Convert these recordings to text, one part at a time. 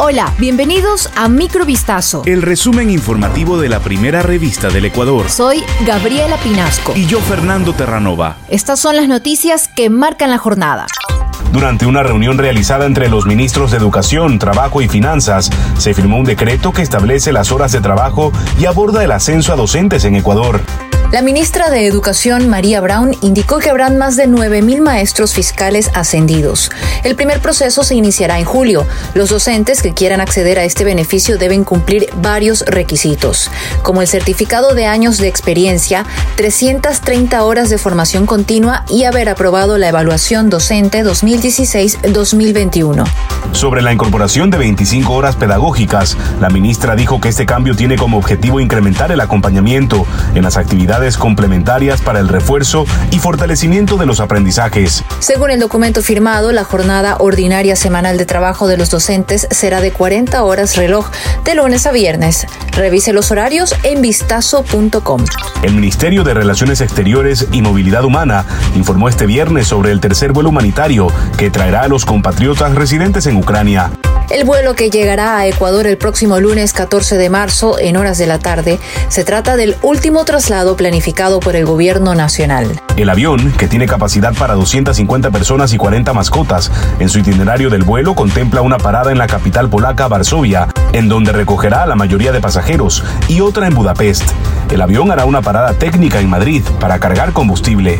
Hola, bienvenidos a Microvistazo. El resumen informativo de la primera revista del Ecuador. Soy Gabriela Pinasco. Y yo, Fernando Terranova. Estas son las noticias que marcan la jornada. Durante una reunión realizada entre los ministros de Educación, Trabajo y Finanzas, se firmó un decreto que establece las horas de trabajo y aborda el ascenso a docentes en Ecuador. La ministra de Educación, María Brown, indicó que habrán más de 9.000 maestros fiscales ascendidos. El primer proceso se iniciará en julio. Los docentes que quieran acceder a este beneficio deben cumplir varios requisitos, como el certificado de años de experiencia, 330 horas de formación continua y haber aprobado la evaluación docente 2016-2021. Sobre la incorporación de 25 horas pedagógicas, la ministra dijo que este cambio tiene como objetivo incrementar el acompañamiento en las actividades complementarias para el refuerzo y fortalecimiento de los aprendizajes. Según el documento firmado, la jornada ordinaria semanal de trabajo de los docentes será de 40 horas reloj de lunes a viernes. Revise los horarios en vistazo.com. El Ministerio de Relaciones Exteriores y Movilidad Humana informó este viernes sobre el tercer vuelo humanitario que traerá a los compatriotas residentes en Ucrania. El vuelo que llegará a Ecuador el próximo lunes 14 de marzo en horas de la tarde se trata del último traslado planificado por el gobierno nacional. El avión, que tiene capacidad para 250 personas y 40 mascotas, en su itinerario del vuelo contempla una parada en la capital polaca, Varsovia, en donde recogerá a la mayoría de pasajeros, y otra en Budapest. El avión hará una parada técnica en Madrid para cargar combustible.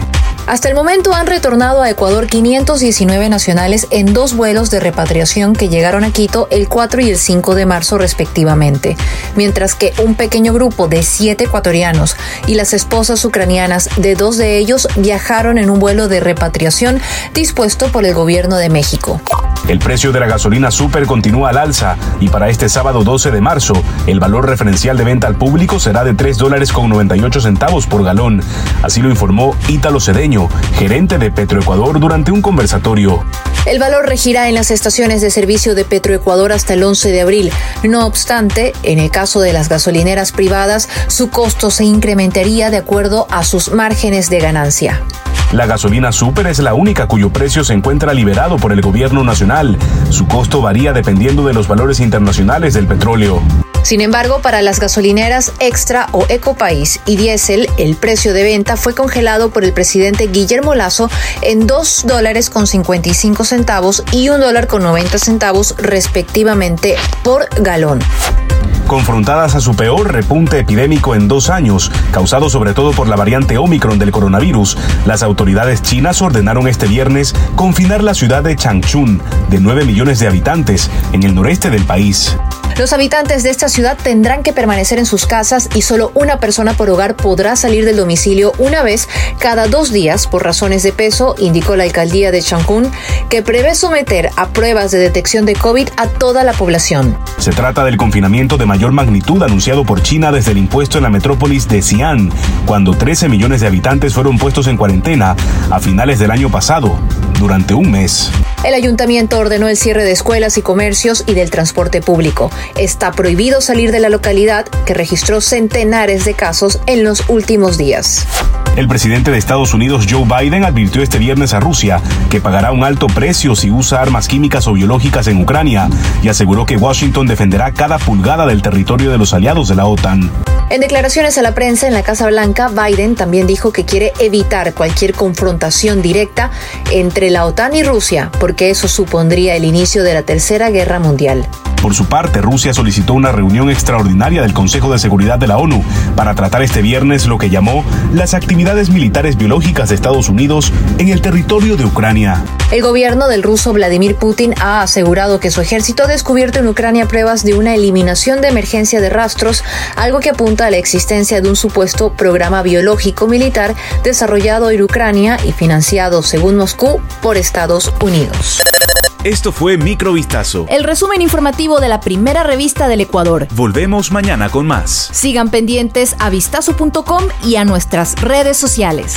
Hasta el momento han retornado a Ecuador 519 nacionales en dos vuelos de repatriación que llegaron a Quito el 4 y el 5 de marzo respectivamente, mientras que un pequeño grupo de siete ecuatorianos y las esposas ucranianas de dos de ellos viajaron en un vuelo de repatriación dispuesto por el gobierno de México. El precio de la gasolina super continúa al alza y para este sábado 12 de marzo el valor referencial de venta al público será de 3 dólares con 98 centavos por galón. Así lo informó Ítalo Cedeño, gerente de Petroecuador durante un conversatorio. El valor regirá en las estaciones de servicio de Petroecuador hasta el 11 de abril. No obstante, en el caso de las gasolineras privadas, su costo se incrementaría de acuerdo a sus márgenes de ganancia. La gasolina super es la única cuyo precio se encuentra liberado por el gobierno nacional. Su costo varía dependiendo de los valores internacionales del petróleo. Sin embargo, para las gasolineras Extra o Ecopaís y Diesel, el precio de venta fue congelado por el presidente Guillermo Lazo en 2 dólares con 55 centavos y 1 dólar con 90 centavos respectivamente por galón confrontadas a su peor repunte epidémico en dos años, causado sobre todo por la variante Omicron del coronavirus, las autoridades chinas ordenaron este viernes confinar la ciudad de Changchun, de 9 millones de habitantes, en el noreste del país. Los habitantes de esta ciudad tendrán que permanecer en sus casas y solo una persona por hogar podrá salir del domicilio una vez cada dos días por razones de peso, indicó la alcaldía de Changchun, que prevé someter a pruebas de detección de COVID a toda la población. Se trata del confinamiento de mayor magnitud anunciado por China desde el impuesto en la metrópolis de Xi'an, cuando 13 millones de habitantes fueron puestos en cuarentena a finales del año pasado, durante un mes. El ayuntamiento ordenó el cierre de escuelas y comercios y del transporte público. Está prohibido salir de la localidad que registró centenares de casos en los últimos días. El presidente de Estados Unidos, Joe Biden, advirtió este viernes a Rusia que pagará un alto precio si usa armas químicas o biológicas en Ucrania y aseguró que Washington defenderá cada pulgada del territorio de los aliados de la OTAN. En declaraciones a la prensa en la Casa Blanca, Biden también dijo que quiere evitar cualquier confrontación directa entre la OTAN y Rusia, porque eso supondría el inicio de la Tercera Guerra Mundial. Por su parte, Rusia solicitó una reunión extraordinaria del Consejo de Seguridad de la ONU para tratar este viernes lo que llamó las actividades militares biológicas de Estados Unidos en el territorio de Ucrania. El gobierno del ruso Vladimir Putin ha asegurado que su ejército ha descubierto en Ucrania pruebas de una eliminación de emergencia de rastros, algo que apunta a la existencia de un supuesto programa biológico militar desarrollado en Ucrania y financiado, según Moscú, por Estados Unidos. Esto fue Microvistazo. El resumen informativo de la primera revista del Ecuador. Volvemos mañana con más. Sigan pendientes a vistazo.com y a nuestras redes sociales.